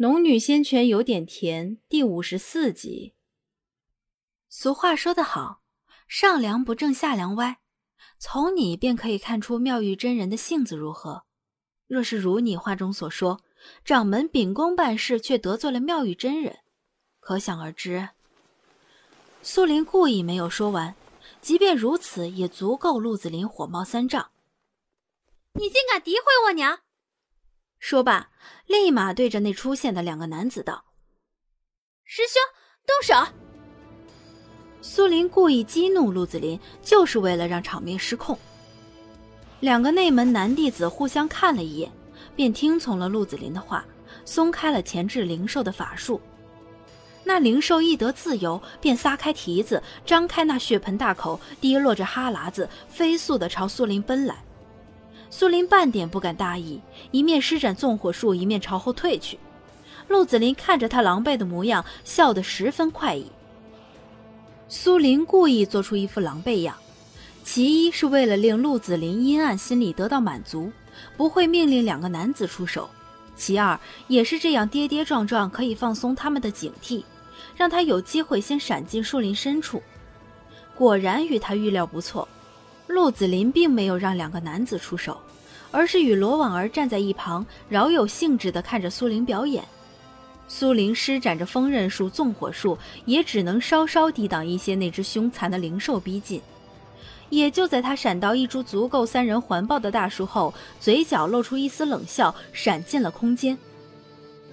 农女仙泉有点甜，第五十四集。俗话说得好，上梁不正下梁歪，从你便可以看出妙玉真人的性子如何。若是如你话中所说，掌门秉公办事，却得罪了妙玉真人，可想而知。苏林故意没有说完，即便如此，也足够陆子霖火冒三丈。你竟敢诋毁我娘！说罢，立马对着那出现的两个男子道：“师兄，动手！”苏林故意激怒陆子霖，就是为了让场面失控。两个内门男弟子互相看了一眼，便听从了陆子霖的话，松开了钳制灵兽的法术。那灵兽一得自由，便撒开蹄子，张开那血盆大口，滴落着哈喇子，飞速的朝苏林奔来。苏林半点不敢大意，一面施展纵火术，一面朝后退去。陆子霖看着他狼狈的模样，笑得十分快意。苏林故意做出一副狼狈样，其一是为了令陆子霖阴暗心里得到满足，不会命令两个男子出手；其二也是这样跌跌撞撞可以放松他们的警惕，让他有机会先闪进树林深处。果然与他预料不错。陆子霖并没有让两个男子出手，而是与罗婉儿站在一旁，饶有兴致地看着苏林表演。苏林施展着风刃术、纵火术，也只能稍稍抵挡一些那只凶残的灵兽逼近。也就在他闪到一株足够三人环抱的大树后，嘴角露出一丝冷笑，闪进了空间。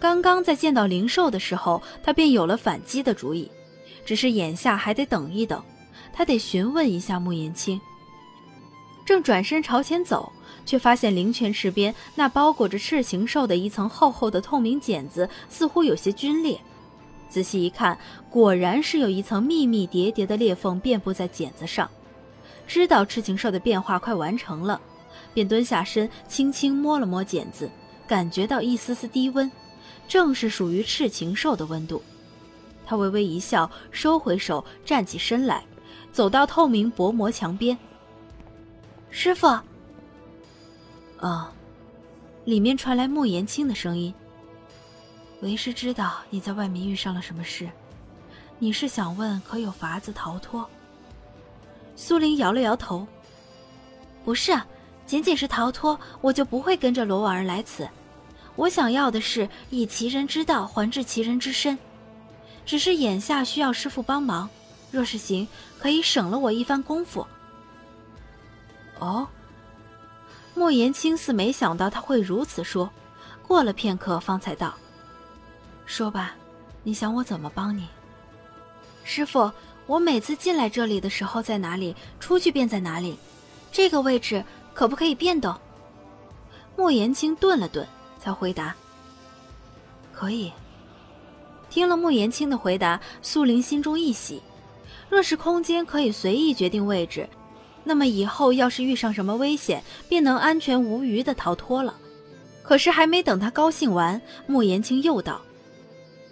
刚刚在见到灵兽的时候，他便有了反击的主意，只是眼下还得等一等，他得询问一下穆言清。正转身朝前走，却发现灵泉池边那包裹着赤禽兽的一层厚厚的透明茧子似乎有些皲裂。仔细一看，果然是有一层密密叠叠的裂缝遍布在茧子上。知道赤禽兽的变化快完成了，便蹲下身轻轻摸了摸茧子，感觉到一丝丝低温，正是属于赤禽兽的温度。他微微一笑，收回手，站起身来，走到透明薄膜墙边。师傅，啊！里面传来穆言清的声音。为师知道你在外面遇上了什么事，你是想问可有法子逃脱？苏玲摇了摇头。不是，仅仅是逃脱，我就不会跟着罗婉儿来此。我想要的是以其人之道还治其人之身，只是眼下需要师傅帮忙，若是行，可以省了我一番功夫。哦，莫言青似没想到他会如此说，过了片刻，方才道：“说吧，你想我怎么帮你？”师傅，我每次进来这里的时候在哪里，出去便在哪里，这个位置可不可以变动？莫言青顿了顿，才回答：“可以。”听了莫言青的回答，苏玲心中一喜，若是空间可以随意决定位置。那么以后要是遇上什么危险，便能安全无虞的逃脱了。可是还没等他高兴完，穆言青又道：“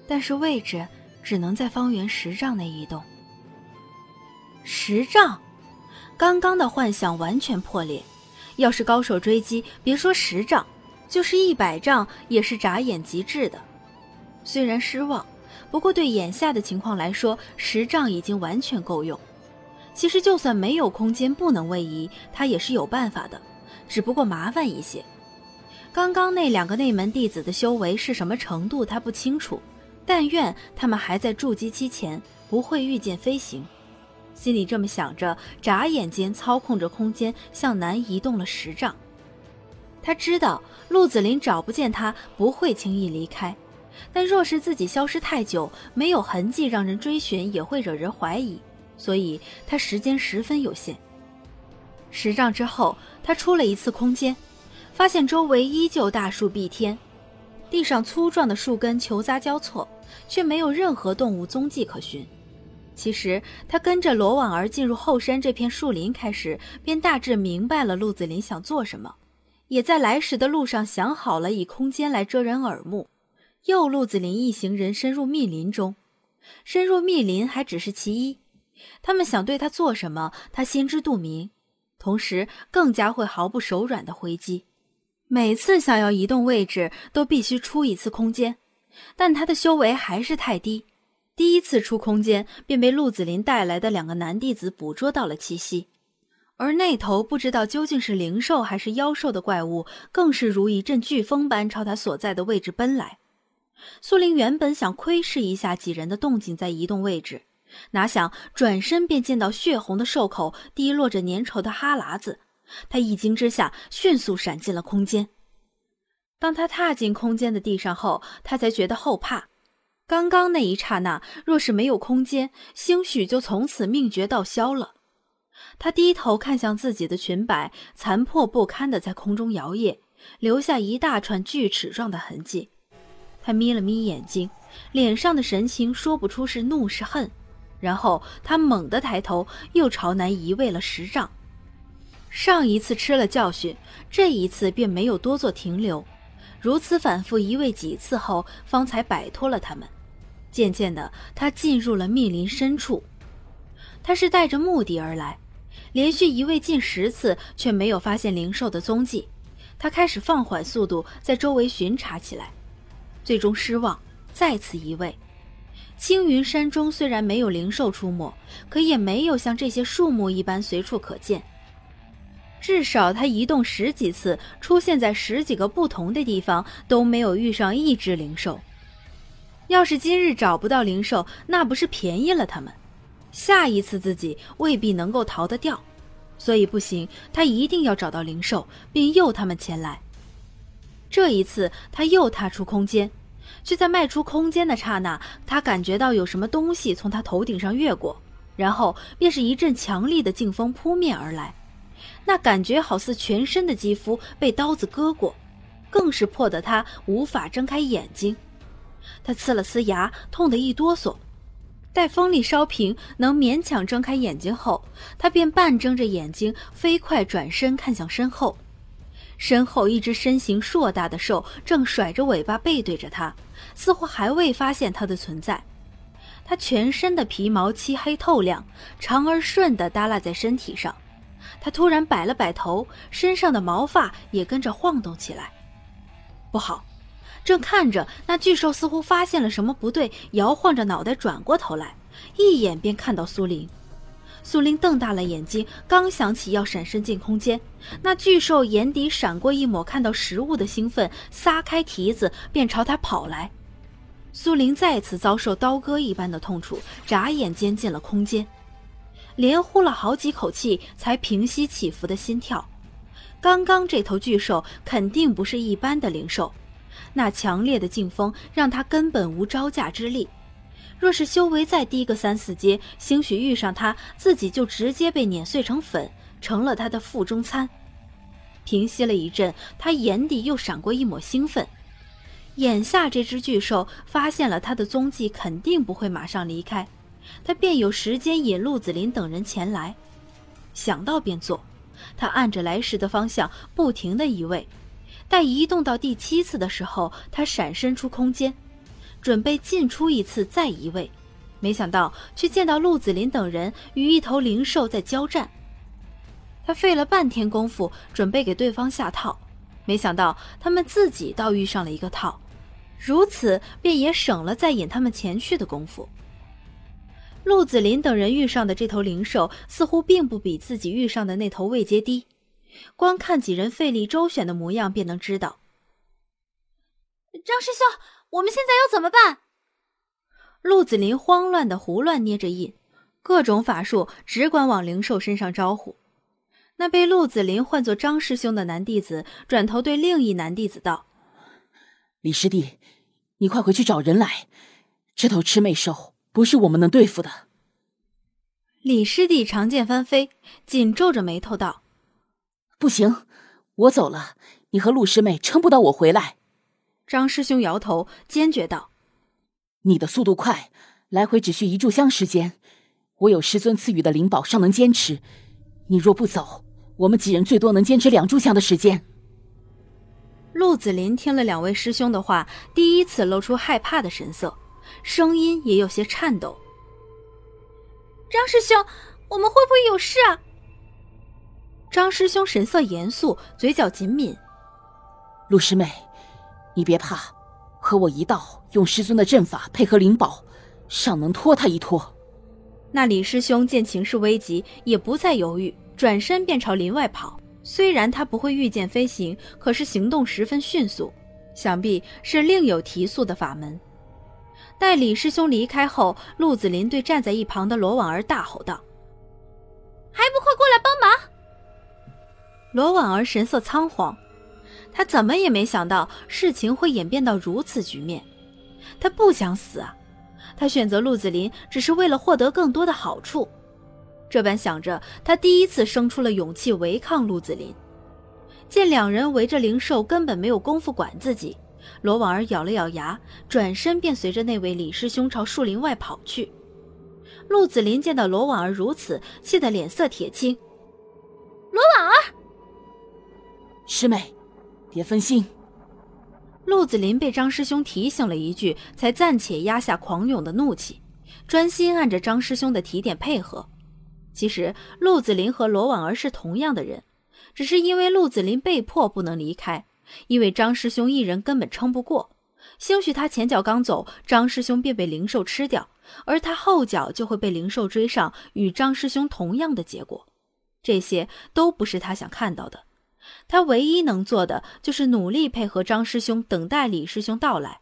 但是位置只能在方圆十丈内移动。”十丈，刚刚的幻想完全破裂。要是高手追击，别说十丈，就是一百丈也是眨眼即至的。虽然失望，不过对眼下的情况来说，十丈已经完全够用。其实，就算没有空间不能位移，他也是有办法的，只不过麻烦一些。刚刚那两个内门弟子的修为是什么程度，他不清楚。但愿他们还在筑基期前，不会遇见飞行。心里这么想着，眨眼间操控着空间向南移动了十丈。他知道陆子霖找不见他，不会轻易离开。但若是自己消失太久，没有痕迹让人追寻，也会惹人怀疑。所以他时间十分有限。十丈之后，他出了一次空间，发现周围依旧大树蔽天，地上粗壮的树根球杂交错，却没有任何动物踪迹可寻。其实他跟着罗婉儿进入后山这片树林开始，便大致明白了陆子霖想做什么，也在来时的路上想好了以空间来遮人耳目，诱陆子霖一行人深入密林中。深入密林还只是其一。他们想对他做什么，他心知肚明，同时更加会毫不手软的回击。每次想要移动位置，都必须出一次空间，但他的修为还是太低。第一次出空间，便被陆子霖带来的两个男弟子捕捉到了气息。而那头不知道究竟是灵兽还是妖兽的怪物，更是如一阵飓风般朝他所在的位置奔来。苏林原本想窥视一下几人的动静，在移动位置，哪想转身便见到血红的兽口滴落着粘稠的哈喇子，他一惊之下迅速闪进了空间。当他踏进空间的地上后，他才觉得后怕。刚刚那一刹那，若是没有空间，兴许就从此命绝道消了。他低头看向自己的裙摆，残破不堪的在空中摇曳，留下一大串锯齿状的痕迹。他眯了眯眼睛，脸上的神情说不出是怒是恨。然后他猛地抬头，又朝南移位了十丈。上一次吃了教训，这一次便没有多做停留。如此反复移位几次后，方才摆脱了他们。渐渐的，他进入了密林深处。他是带着目的而来。连续移位近十次，却没有发现灵兽的踪迹，他开始放缓速度，在周围巡查起来。最终失望，再次移位。青云山中虽然没有灵兽出没，可也没有像这些树木一般随处可见。至少他移动十几次，出现在十几个不同的地方，都没有遇上一只灵兽。要是今日找不到灵兽，那不是便宜了他们？下一次自己未必能够逃得掉，所以不行，他一定要找到灵兽，并诱他们前来。这一次，他又踏出空间，却在迈出空间的刹那，他感觉到有什么东西从他头顶上越过，然后便是一阵强力的劲风扑面而来，那感觉好似全身的肌肤被刀子割过，更是迫得他无法睁开眼睛。他呲了呲牙，痛得一哆嗦。待风力稍平，能勉强睁开眼睛后，他便半睁着眼睛，飞快转身看向身后。身后一只身形硕大的兽正甩着尾巴背对着他，似乎还未发现他的存在。他全身的皮毛漆黑透亮，长而顺地耷拉在身体上。他突然摆了摆头，身上的毛发也跟着晃动起来。不好！正看着，那巨兽似乎发现了什么不对，摇晃着脑袋转过头来，一眼便看到苏林。苏林瞪大了眼睛，刚想起要闪身进空间，那巨兽眼底闪过一抹看到食物的兴奋，撒开蹄子便朝他跑来。苏林再次遭受刀割一般的痛楚，眨眼间进了空间，连呼了好几口气，才平息起伏的心跳。刚刚这头巨兽肯定不是一般的灵兽。那强烈的劲风让他根本无招架之力，若是修为再低个三四阶，兴许遇上他自己就直接被碾碎成粉，成了他的腹中餐。平息了一阵，他眼底又闪过一抹兴奋。眼下这只巨兽发现了他的踪迹，肯定不会马上离开，他便有时间引陆子霖等人前来。想到便做，他按着来时的方向不停地移位。待移动到第七次的时候，他闪身出空间，准备进出一次再移位，没想到却见到陆子霖等人与一头灵兽在交战。他费了半天功夫准备给对方下套，没想到他们自己倒遇上了一个套，如此便也省了再引他们前去的功夫。陆子霖等人遇上的这头灵兽似乎并不比自己遇上的那头位阶低。光看几人费力周旋的模样，便能知道。张师兄，我们现在要怎么办？陆子霖慌乱的胡乱捏着印，各种法术只管往灵兽身上招呼。那被陆子霖唤作张师兄的男弟子转头对另一男弟子道：“李师弟，你快回去找人来，这头魑魅兽不是我们能对付的。”李师弟长剑翻飞，紧皱着眉头道。不行，我走了，你和陆师妹撑不到我回来。张师兄摇头，坚决道：“你的速度快，来回只需一炷香时间。我有师尊赐予的灵宝，尚能坚持。你若不走，我们几人最多能坚持两炷香的时间。”陆子霖听了两位师兄的话，第一次露出害怕的神色，声音也有些颤抖：“张师兄，我们会不会有事啊？”张师兄神色严肃，嘴角紧抿。陆师妹，你别怕，和我一道用师尊的阵法配合灵宝，尚能拖他一拖。那李师兄见情势危急，也不再犹豫，转身便朝林外跑。虽然他不会御剑飞行，可是行动十分迅速，想必是另有提速的法门。待李师兄离开后，陆子霖对站在一旁的罗婉儿大吼道：“还不快过来帮忙！”罗婉儿神色仓皇，他怎么也没想到事情会演变到如此局面。他不想死啊！他选择陆子霖只是为了获得更多的好处。这般想着，他第一次生出了勇气违抗陆子霖。见两人围着灵兽，根本没有功夫管自己。罗婉儿咬了咬牙，转身便随着那位李师兄朝树林外跑去。陆子霖见到罗婉儿如此，气得脸色铁青。罗婉儿，师妹，别分心。陆子霖被张师兄提醒了一句，才暂且压下狂涌的怒气，专心按着张师兄的提点配合。其实陆子霖和罗婉儿是同样的人，只是因为陆子霖被迫不能离开。因为张师兄一人根本撑不过，兴许他前脚刚走，张师兄便被灵兽吃掉，而他后脚就会被灵兽追上，与张师兄同样的结果。这些都不是他想看到的，他唯一能做的就是努力配合张师兄，等待李师兄到来。